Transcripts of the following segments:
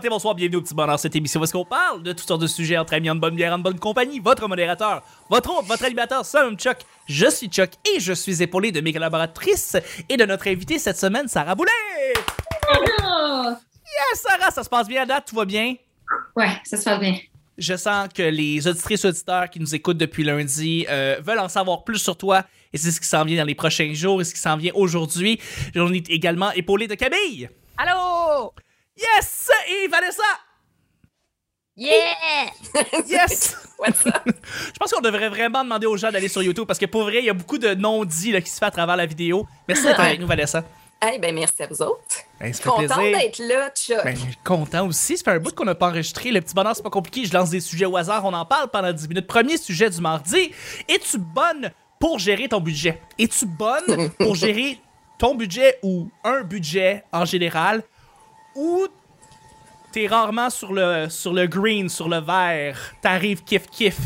matin, bonsoir, bienvenue au petit bonheur. Cette émission où est-ce qu'on parle de toutes sortes de sujets entre amis, en bonne bière, en bonne compagnie. Votre modérateur, votre hôte, votre animateur, Sam Chuck. Je suis Chuck et je suis épaulé de mes collaboratrices et de notre invitée cette semaine, Sarah Boulet. Yes, Sarah, ça se passe bien à date, tout va bien? Ouais, ça se passe bien. Je sens que les auditrices auditeurs qui nous écoutent depuis lundi euh, veulent en savoir plus sur toi et c'est ce qui s'en vient dans les prochains jours et ce qui s'en vient aujourd'hui. On est également épaulé de Camille. Allô? Yes! Et Vanessa! Yeah! Yes! What's up? Je pense qu'on devrait vraiment demander aux gens d'aller sur YouTube parce que pour vrai, il y a beaucoup de non-dits qui se fait à travers la vidéo. Merci d'être avec nous, Vanessa. Eh ben merci à vous autres. Ben, ça fait Contente plaisir. d'être là, Chuck. Ben, content aussi. Ça fait un bout qu'on n'a pas enregistré. Le petit bonheur, c'est pas compliqué. Je lance des sujets au hasard. On en parle pendant 10 minutes. Premier sujet du mardi. Es-tu bonne pour gérer ton budget? Es-tu bonne pour gérer ton budget ou un budget en général? Ou t'es rarement sur le, sur le green, sur le vert? T'arrives kiff-kiff?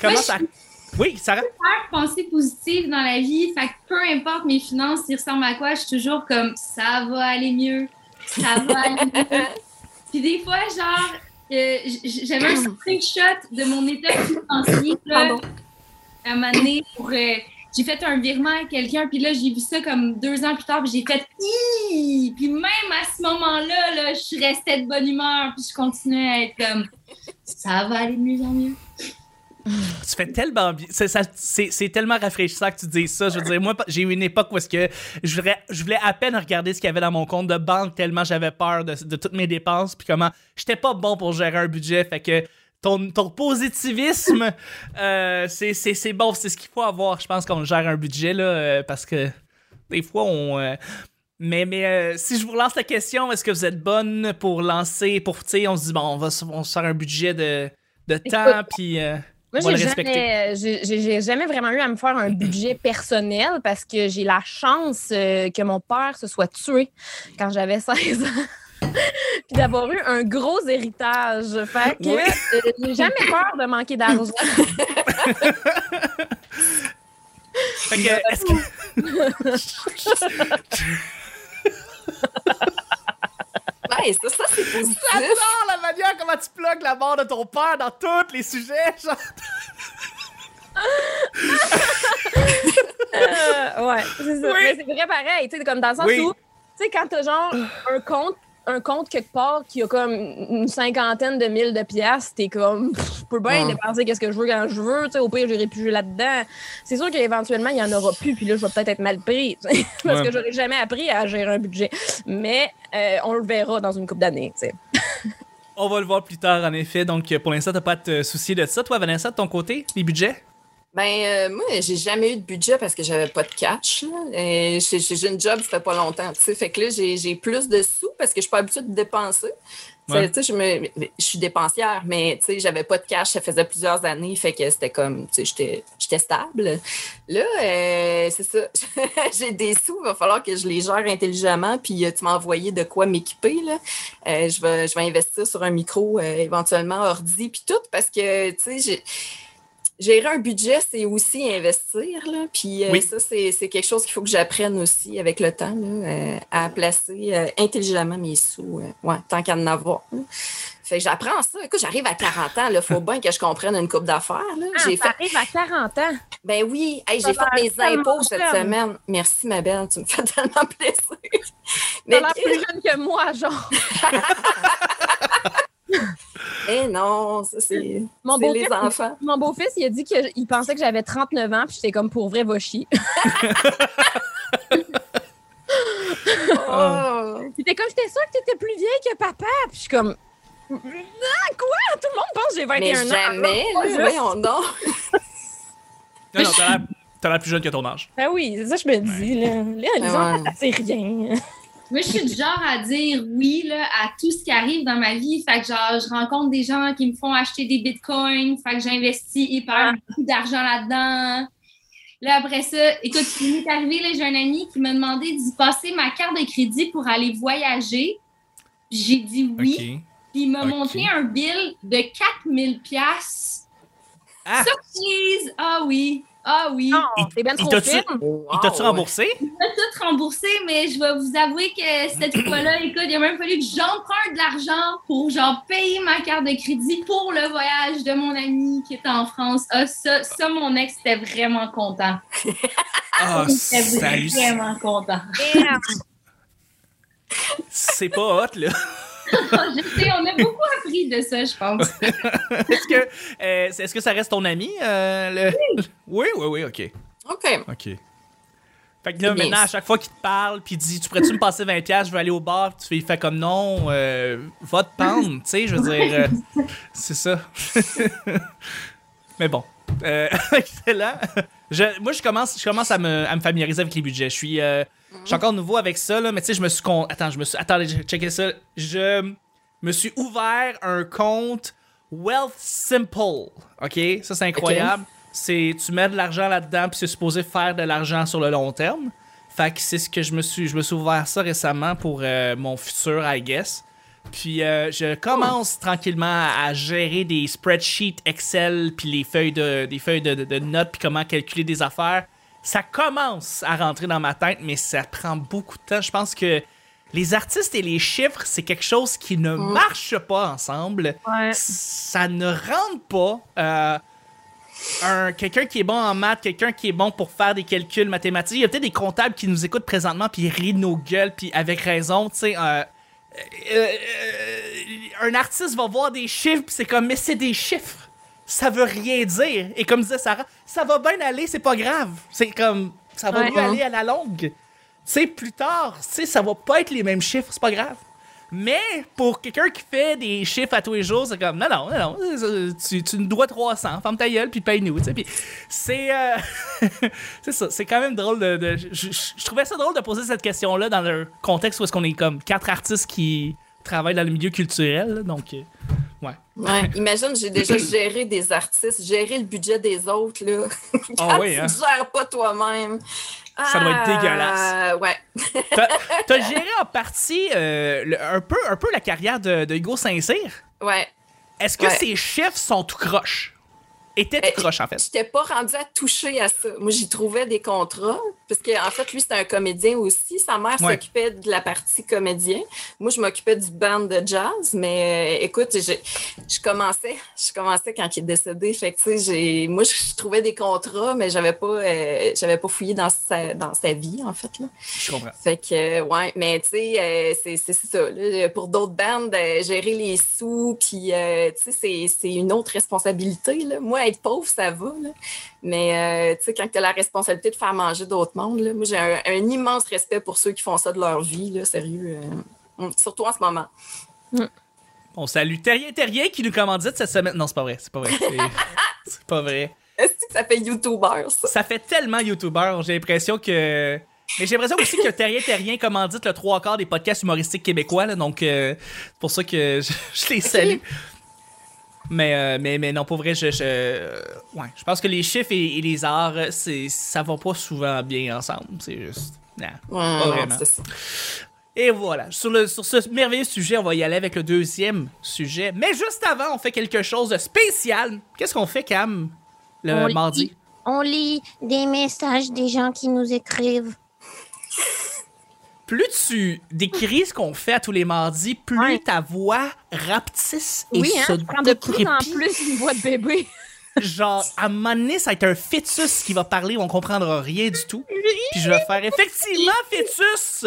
Comment Moi, ça... Oui, Sarah? Faire penser positive dans la vie, fait que peu importe mes finances, ils ressemblent à quoi, je suis toujours comme ça va aller mieux, ça va aller mieux. Puis des fois, genre, euh, j'avais un screenshot de mon état financier là, Pardon. à un moment donné pour. euh, j'ai fait un virement à quelqu'un, puis là, j'ai vu ça comme deux ans plus tard, puis j'ai fait Hi! Puis même à ce moment-là, là, je restais de bonne humeur, puis je continuais à être comme ça va aller de mieux en mieux. Tu fais tellement bien. C'est, tellement rafraîchissant que tu dis ça. Je veux dire, moi, j'ai eu une époque où que je voulais, je voulais à peine regarder ce qu'il y avait dans mon compte de banque tellement j'avais peur de, de toutes mes dépenses. Puis comment j'étais pas bon pour gérer un budget. Fait que ton, ton positivisme, euh, c'est, c'est, c'est bon. C'est ce qu'il faut avoir, je pense, quand on gère un budget. Là, euh, parce que des fois, on. euh, mais, mais si je vous relance la question, est-ce que vous êtes bonne pour lancer, pour, tu sais, on se dit, bon, on va, se- on se faire un budget de, de temps, puis Moi, j'ai jamais, j'ai- jamais vraiment eu à me faire un budget personnel parce que j'ai la chance que mon père se soit tué quand j'avais 16 ans. Puis d'avoir eu un gros héritage. Fait que Oui. euh, j'ai jamais peur de manquer d'argent. Fait que, est-ce que. Ouais, ça, ça c'est positif. J'adore la manière comment tu plugues la mort de ton père dans tous les sujets. Genre. Euh, ouais, c'est ça. Oui. Mais c'est vrai pareil, tu sais, comme dans le sens Oui. où, tu sais, quand t'as genre un compte, un compte quelque part qui a comme une cinquantaine de mille de piastres, t'es comme, pff, je peux bien dépenser qu'est-ce que je veux quand je veux, tu sais, au pire, j'irai plus là-dedans. C'est sûr qu'éventuellement, il y en aura plus, puis là, je vais peut-être être mal pris, parce Ouais. que j'aurais jamais appris à gérer un budget. Mais euh, on le verra dans une couple d'années, tu sais. On va le voir plus tard, en effet. Donc, pour l'instant, t'as pas à te soucier de ça. Toi, Vanessa, de ton côté, les budgets? Ben, euh, moi, j'ai jamais eu de budget parce que j'avais pas de cash. J'ai une job, ça fait pas longtemps. tu sais. Fait que là, j'ai plus de sous parce que je suis pas habituée de dépenser. Tu sais, Ouais. tu sais, Je me- je suis dépensière, mais tu sais, j'avais pas de cash, ça faisait plusieurs années, fait que c'était comme, tu sais, j'étais- j'étais stable. Là, euh, c'est ça, j'ai des sous, il va falloir que je les gère intelligemment, puis euh, tu m'as envoyé de quoi m'équiper, là. Euh, je, vais, je vais investir sur un micro, euh, éventuellement ordi, puis tout, parce que, tu sais, j'ai gérer un budget, c'est aussi investir. Là. Puis euh, Oui. ça, c'est c'est quelque chose qu'il faut que j'apprenne aussi avec le temps, là, euh, à placer euh, intelligemment mes sous, euh, ouais, tant qu'à en avoir. Fait que j'apprends ça. Écoute, j'arrive à 40 ans, il faut bien que je comprenne une coupe d'affaires. là. Ah, J'ai fait, à 40 ans. ben oui, hey, j'ai fait mes impôts cette jeune. semaine. Merci, ma belle, tu me fais tellement plaisir. Mais l'air plus jeune que moi, genre. eh non, ça c'est Mon les enfants. Mon beau-fils, il a dit qu'il pensait que j'avais 39 ans, puis j'étais comme pour vrai, va chier. Oh. Puis t'es comme, j'étais sûre que t'étais plus vieille que papa. Puis je suis comme, ah, quoi? Tout le monde pense que j'ai 21 Mais ans. jamais, là, voyons donc. Non, non, t'as l'air, plus jeune que ton âge. Ben oui, c'est ça que je me dis, là. Là, les Ouais. enfants, c'est rien. Moi, je suis du genre à dire oui là, à tout ce qui arrive dans ma vie. Fait que genre, je rencontre des gens qui me font acheter des bitcoins. Fait que j'investis hyper beaucoup d'argent là-dedans. Là, après ça, écoute, il m'est arrivé, là, j'ai un ami qui m'a demandé d'y passer ma carte de crédit pour aller voyager. J'ai dit oui. Puis il m'a Ok. montré un bill de 4000 pièces. Ah! Surprise! Ah oui! Ah oui. Non, Il- c'est bien il trop fine. Il t'a-tu Wow. remboursé? Je vais tout rembourser, mais je vais vous avouer que cette fois-là, écoute, il a même fallu que j'emprunte de l'argent pour genre payer ma carte de crédit pour le voyage de mon ami qui est en France. Ah, ça, ça mon ex était vraiment content. Ah, Il était vraiment content. C'est pas hot, là. Je sais, on a beaucoup appris de ça, je pense. Est-ce que, euh, est-ce que ça reste ton ami? euh, le- Oui, oui, oui, ok. OK. Ok. Fait que là, maintenant, à chaque fois qu'il te parle, puis il dit Tu pourrais-tu me passer 20$, je vais aller au bar, tu fais, il fait comme non, euh, va te pendre, tu sais, je veux dire, euh, c'est ça. Mais bon, excellent. Je, moi, je commence, je commence à, me, à me familiariser avec les budgets. Je suis, euh, je suis encore nouveau avec ça, là, mais tu sais, je me suis. con- Attends, je me suis. Attendez, checker ça. Je me suis ouvert un compte Wealth Simple. OK? Ça, c'est incroyable. C'est tu mets de l'argent là-dedans, puis c'est supposé faire de l'argent sur le long terme. Fait que c'est ce que je me suis. Je me suis ouvert ça récemment pour euh, mon futur, I guess. Puis euh, je commence tranquillement à, à gérer des spreadsheets Excel, puis les feuilles de, des feuilles de, de- de notes, puis comment calculer des affaires. Ça commence à rentrer dans ma tête, mais ça prend beaucoup de temps. Je pense que les artistes et les chiffres, c'est quelque chose qui ne marche pas ensemble. Ouais. Ça ne rentre pas. Euh, un, quelqu'un qui est bon en maths, quelqu'un qui est bon pour faire des calculs mathématiques. Il y a peut-être des comptables qui nous écoutent présentement puis ils rient de nos gueules puis avec raison, tu sais. euh, euh, un artiste va voir des chiffres c'est comme mais c'est des chiffres. Ça veut rien dire. Et comme disait Sarah, ça va bien aller, c'est pas grave. C'est comme ça va Ouais. mieux aller à la longue. Tu sais, plus tard, tu sais, ça va pas être les mêmes chiffres, c'est pas grave. Mais pour quelqu'un qui fait des chiffres à tous les jours, c'est comme non, non, non, non, euh, tu, tu nous dois 300, ferme ta gueule, puis paye-nous. tu sais. Puis c'est. euh, c'est ça, c'est quand même drôle de. de- je, trouvais ça drôle de poser cette question-là dans le contexte où est-ce qu'on est comme quatre artistes qui travaillent dans le milieu culturel. là, donc, euh, ouais. Ouais. Imagine, j'ai déjà géré des artistes, géré le budget des autres, là. Quand Ah oui, tu hein? gères pas toi-même. Ça doit être Ah, dégueulasse. Ouais. T'as géré en partie euh, le- un, peu, un peu la carrière de, de Hugo Saint-Cyr. Ouais. Est-ce que Ouais. ses chiffres sont tout croches? Tout Euh, croches, en fait. J'étais pas rendue à toucher à ça. Moi, j'y trouvais des contrats, parce qu'en en fait, lui, c'était un comédien aussi. Sa mère Ouais. s'occupait de la partie comédien. Moi, je m'occupais du band de jazz, mais euh, écoute, je, je commençais, je commençais quand il est décédé. Fait que, j'ai, moi, je trouvais des contrats, mais j'avais pas, euh, j'avais pas fouillé dans sa, dans sa vie, en fait, là. Je comprends. Fait que, euh, ouais, mais tu sais, c'est c'est ça. là. pour d'autres bandes, gérer les sous, puis, tu sais, c'est- c'est une autre responsabilité. Là. Moi, être pauvre, ça va. là. Mais, euh, tu sais, quand tu as la responsabilité de faire manger d'autres mondes, là, moi, j'ai un, un immense respect pour ceux qui font ça de leur vie, là, sérieux. euh, surtout en ce moment. On salue Terrien Terrien qui nous commandite cette semaine. Non, c'est pas vrai, c'est pas vrai. C'est- C'est pas vrai. Est-ce que ça fait YouTuber, ça? Ça fait tellement YouTuber, j'ai l'impression que. Mais j'ai l'impression aussi que Terrien Terrien commandite le trois quarts des podcasts humoristiques québécois, là, donc euh, c'est pour ça que je, je les salue. Mais, euh, mais, mais non, pour vrai, je, je, euh, ouais, je pense que les chiffres et, et les arts, c'est, ça va pas souvent bien ensemble. C'est juste. non. Ouais, Pas vraiment. c'est ça. Et voilà, sur, le, sur ce merveilleux sujet, on va y aller avec le deuxième sujet. Mais juste avant, on fait quelque chose de spécial. Qu'est-ce qu'on fait, Cam, le On lit. mardi? On lit des messages des gens qui nous écrivent. Plus tu décris ce qu'on fait à tous les mardis, plus Ouais. ta voix rapetisse et Oui, hein, se je prends de plus en plus une voix de bébé. Genre, à un moment donné, ça va être un fœtus qui va parler, on comprendra rien du tout. Puis je vais faire effectivement fœtus.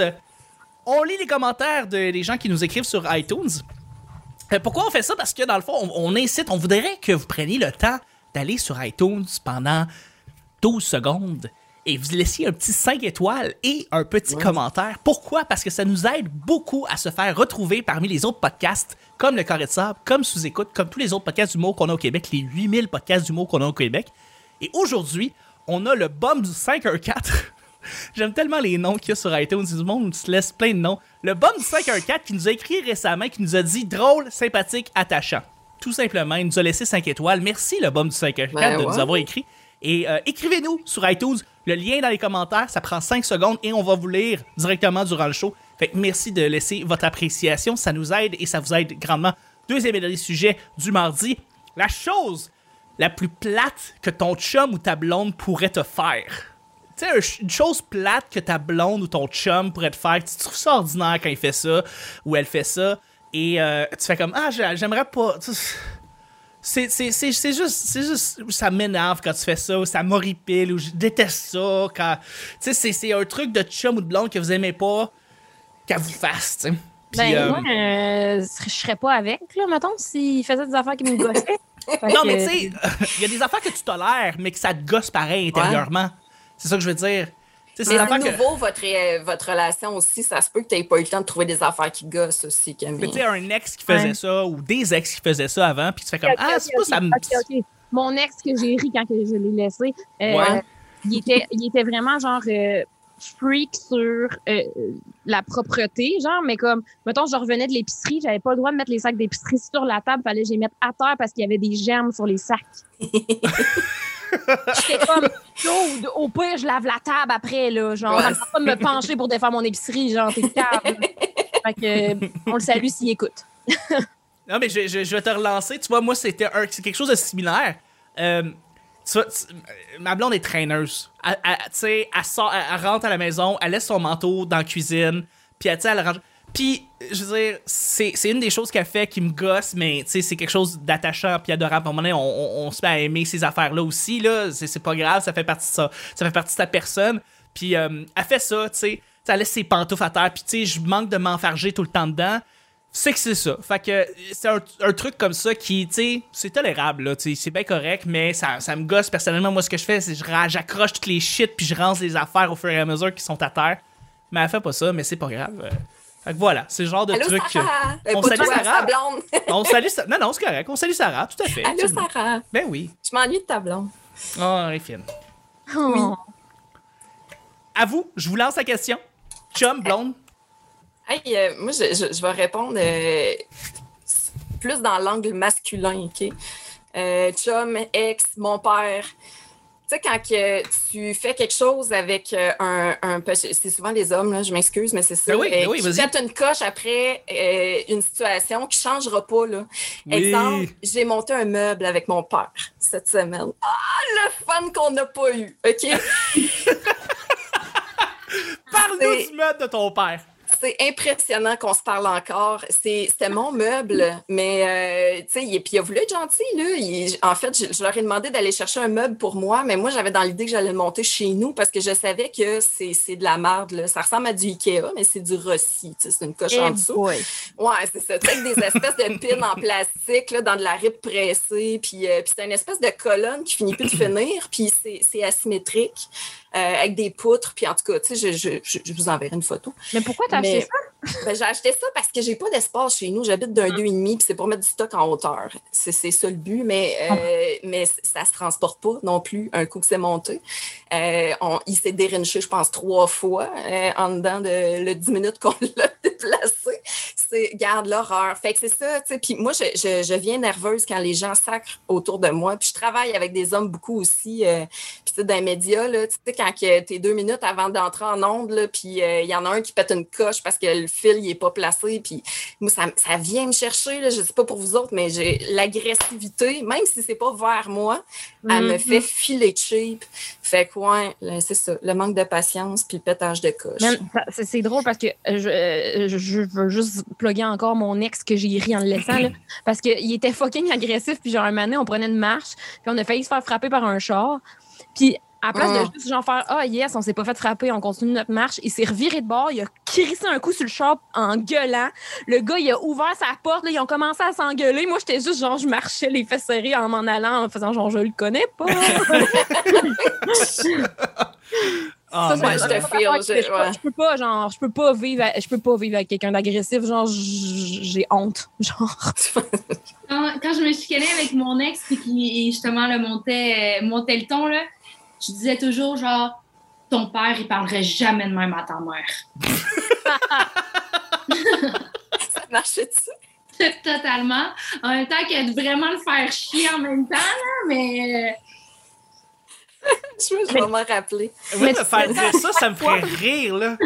On lit les commentaires de- des gens qui nous écrivent sur iTunes. Euh, pourquoi on fait ça? Parce que dans le fond, on, on incite, on voudrait que vous preniez le temps d'aller sur iTunes pendant 12 secondes et vous laissiez un petit 5 étoiles et un petit commentaire. Pourquoi? Parce que ça nous aide beaucoup à se faire retrouver parmi les autres podcasts comme Le Carré de Sable, comme Sous-Écoute, comme tous les autres podcasts d'humour qu'on a au Québec, les 8000 podcasts d'humour qu'on a au Québec. Et aujourd'hui, on a le bum du 514. J'aime tellement les noms qu'il y a sur iTunes. Du monde se laisse plein de noms. Le bum du 514 qui nous a écrit récemment, qui nous a dit drôle, sympathique, attachant. Tout simplement, il nous a laissé 5 étoiles. Merci le bum du 514 Ben de nous avoir écrit. Et euh, écrivez-nous sur iTunes. Le lien dans les commentaires, ça prend 5 secondes et on va vous lire directement durant le show. Fait que merci de laisser votre appréciation. Ça nous aide et ça vous aide grandement. Deuxième et dernier sujet du mardi. La chose la plus plate que ton chum ou ta blonde pourrait te faire? Tu sais, un- une chose plate que ta blonde ou ton chum pourrait te faire, tu trouves ça ordinaire quand il fait ça ou elle fait ça, et euh, tu fais comme Ah, j'ai- j'aimerais pas. C'est c'est- c'est- c'est juste, c'est juste, ça m'énerve quand tu fais ça, ou ça m'horripile, ou je déteste ça. Quand, tu sais, c'est- c'est un truc de chum ou de blonde que vous aimez pas, qu'elle vous fasse, tu sais. Ben, euh, moi, euh, je serais pas avec, là, mettons, s'il faisait des affaires qui me gossaient. Non, que- mais tu sais, il y a des affaires que tu tolères, mais que ça te gosse pareil intérieurement. C'est ça que je veux dire. C'est Mais à affaires que. nouveau, votre, votre relation aussi, ça se peut que tu n'aies pas eu le temps de trouver des affaires qui gossent aussi, Mais Camille. tu sais, un ex qui faisait Ouais. ça, ou des ex qui faisaient ça avant, puis tu fais comme Ah, c'est pas ok, ça me. Mon ex que j'ai ri quand que je l'ai laissé, euh, Ouais. il, était, il était vraiment genre euh, freak sur euh, la propreté, genre, mais comme, mettons, je revenais de l'épicerie, j'avais pas le droit de mettre les sacs d'épicerie sur la table, fallait que je les mette à terre parce qu'il y avait des germes sur les sacs. J'étais comme, au pire, je lave la table après, là. Genre, Ouais. pas de me pencher pour défaire mon épicerie, genre, t'es calme. fait que, euh, on le salue s'il écoute. Non, mais je, je- je vais te relancer. Tu vois, moi, c'était quelque chose de similaire. Euh, tu vois, tu- ma blonde est traineuse. Elle, elle- tu sais, elle, sort, elle, rentre à la maison, elle laisse son manteau dans la cuisine, puis elle, elle range. Puis, je veux dire, c'est une des choses qu'elle fait qui me gosse, mais tu sais, c'est quelque chose d'attachant puis adorable. À un moment donné, on, on- on se met à aimer ces affaires-là aussi, là. C'est pas grave, ça fait partie de ça. Ça fait partie de sa personne. Puis, euh, elle fait ça, tu sais. Elle laisse ses pantoufles à terre, puis tu sais, je manque de m'enfarger tout le temps dedans c'est que c'est ça. Fait que c'est un, truc comme ça qui, tu sais, c'est tolérable, là, tu sais, c'est bien correct, mais ça, ça me gosse personnellement. Moi, ce que je fais, c'est que j'accroche toutes les shit puis je range les affaires au fur et à mesure qui sont à terre. Mais elle fait pas ça, mais c'est pas grave. Euh, Fait que voilà, c'est le genre de Allô, truc. Sarah! Euh, on salue toi, Sarah. sa blonde. On salue Sa- Non, non, c'est correct. On salue Sarah, tout à fait. Allô, absolument. Sarah! Ben oui. Je m'ennuie de ta blonde. Oh, elle est fine. Oui. À vous, je vous lance la question. Chum, blonde? Hey, euh, moi, je, je- je vais répondre euh, plus dans l'angle masculin, OK? Euh, chum, ex, mon père. Tu sais, quand que tu fais quelque chose avec euh, un, un c'est souvent les hommes, là, je m'excuse, mais c'est ça. Ben oui, ben euh, oui, pètent une coche après euh, une situation qui ne changera pas. Là. Oui. Exemple, j'ai monté un meuble avec mon père cette semaine. Ah, le fun qu'on n'a pas eu, OK? Parle-nous du meuble de ton père. C'est impressionnant qu'on se parle encore. C'est- C'était mon meuble, mais euh, tu sais, il, puis il a voulu être gentil. Là. Il- en fait, je, je leur ai demandé d'aller chercher un meuble pour moi, mais moi, j'avais dans l'idée que j'allais le monter chez nous parce que je savais que c'est de la merde. là. Ça ressemble à du Ikea, mais c'est du Rossi. C'est une coche en Eh dessous. boy. Ouais, c'est ça. Avec des espèces de pins en plastique là, dans de la rip pressée. Puis, euh, puis c'est une espèce de colonne qui finit plus de finir. Puis c'est c'est asymétrique euh, avec des poutres. Puis en tout cas, tu sais, je, je, je, je vous enverrai une photo. Mais pourquoi t'as acheté ça? Ben, j'ai acheté ça parce que j'ai pas d'espace chez nous. J'habite d'un deux et demi, puis c'est pour mettre du stock en hauteur. C'est c'est ça le but, mais, euh, mais ça se transporte pas non plus un coup que c'est monté. Euh, on- il s'est dérinché, je pense, trois fois euh, en dedans de le 10 minutes qu'on l'a déplacé. C'est garde l'horreur. Fait que c'est ça, tu sais. Puis moi, je, je, je viens nerveuse quand les gens sacrent autour de moi. Puis je travaille avec des hommes beaucoup aussi. puis sais, dans les médias, là, tu sais, quand t'es deux minutes avant d'entrer en onde, là, puis euh, il y en a un qui pète une coche parce que le fil, il est pas placé. Puis moi, ça, ça vient me chercher, là, je sais pas pour vous autres, mais j'ai l'agressivité, même si c'est pas vers moi, elle me Mhm. fait filer cheap. Fait quoi, c'est ça, le manque de patience puis le pétage de coche. C'est drôle parce que euh, je, euh, je, veux juste plugger encore mon ex que j'ai ri en le laissant. Là, parce qu'il était fucking agressif. Puis genre, un moment donné, on prenait une marche. Puis on a failli se faire frapper par un char. Puis à la place Mm. de juste genre faire Ah yes, on s'est pas fait frapper, on continue notre marche, il s'est reviré de bord, il a crissé un coup sur le char en gueulant. Le gars, il a ouvert sa porte, là, ils ont commencé à s'engueuler. Moi, j'étais juste genre, je marchais les fesses serrées en m'en allant, en faisant genre, je le connais pas. Ça, je te peux- ouais. je peux pas genre je peux pas vivre à- je peux pas vivre avec quelqu'un d'agressif genre j'ai honte genre Quand, quand je me chicanais avec mon ex puis qui justement le montait, euh, montait le ton, là, je disais toujours genre ton père, il parlerait jamais de même à ta mère. Ça marchait dessus. Totalement. En même temps que de vraiment le faire chier en même temps, là, mais Je vais je vais m'en rappeler. Oui, tu faire dire ça, ça me ferait rire, là.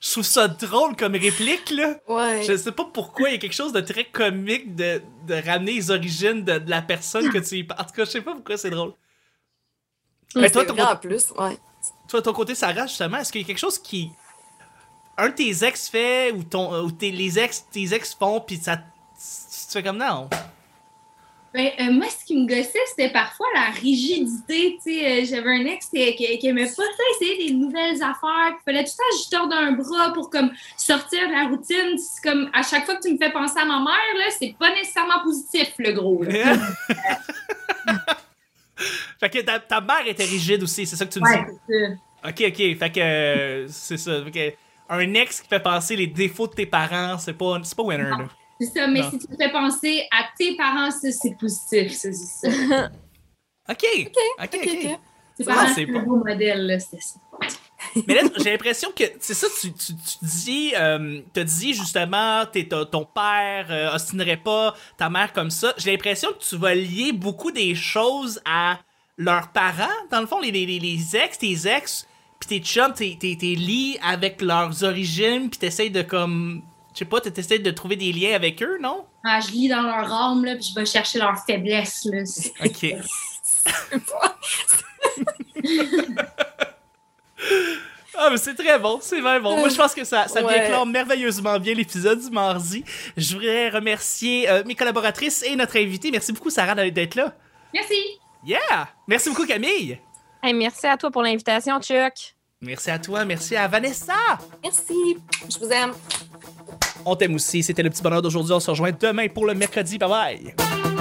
Je trouve ça drôle comme réplique, là. Ouais. Je sais pas pourquoi, il y a quelque chose de très comique de, de ramener les origines de, de la personne que tu y parles. En tout cas, je sais pas pourquoi c'est drôle. Mais toi, ton, en plus, ouais. toi, ton côté, Sarah, justement, est-ce qu'il y a quelque chose qui. Un de tes ex fait, ou, ton, ou tes, les ex, tes ex font, puis ça. Tu fais comme non? Ben, euh, moi, ce qui me gossait, c'était parfois la rigidité. Tu sais, euh, j'avais un ex qui, qui, qui aimait pas ça, essayer des nouvelles affaires. Il fallait tout que je torde un bras pour comme sortir de la routine. C'est comme à chaque fois que tu me fais penser à ma mère, là, c'est pas nécessairement positif, le gros. là. fait que ta, ta mère était rigide aussi, c'est ça que tu me Ouais, dis? c'est ça. Ok, ok. Fait que. euh, c'est ça. Fait que, un ex qui fait passer les défauts de tes parents, c'est pas, c'est pas winner, là. C'est ça, mais Non. si tu fais penser à tes parents, ça, c'est positif. ça, C'est ça. Ok. Ok, ok. Ok, ok. Tes Ah, parents, c'est c'est bon. un beau modèle, là, c'était ça. Mais là, j'ai l'impression que c'est ça, tu, tu, tu dis, euh, t'as dit justement, t'es, ton ton père euh, ostinerait pas ta mère comme ça. J'ai l'impression que tu vas lier beaucoup des choses à leurs parents. Dans le fond, les, les, les- ex, tes ex, pis tes chums, t'es, t'es, t'es liés avec leurs origines, pis t'essayes de comme, je sais pas, t'essayes de trouver des liens avec eux, non? Ah, je lis dans leur âme, là, puis je vais chercher leurs faiblesses. Là. Ok. Ah, mais c'est très bon, c'est vraiment bon. Moi, je pense que ça, ça Ouais. déclare merveilleusement bien l'épisode du mardi. Je voudrais remercier euh, mes collaboratrices et notre invité. Merci beaucoup, Sarah, d'être là. Merci. Yeah! Merci beaucoup, Camille. Hey, merci à toi pour l'invitation, Chuck. Merci à toi, merci à Vanessa. Merci. Je vous aime. On t'aime aussi. C'était le petit bonheur d'aujourd'hui. On se rejoint demain pour le mercredi. Bye bye.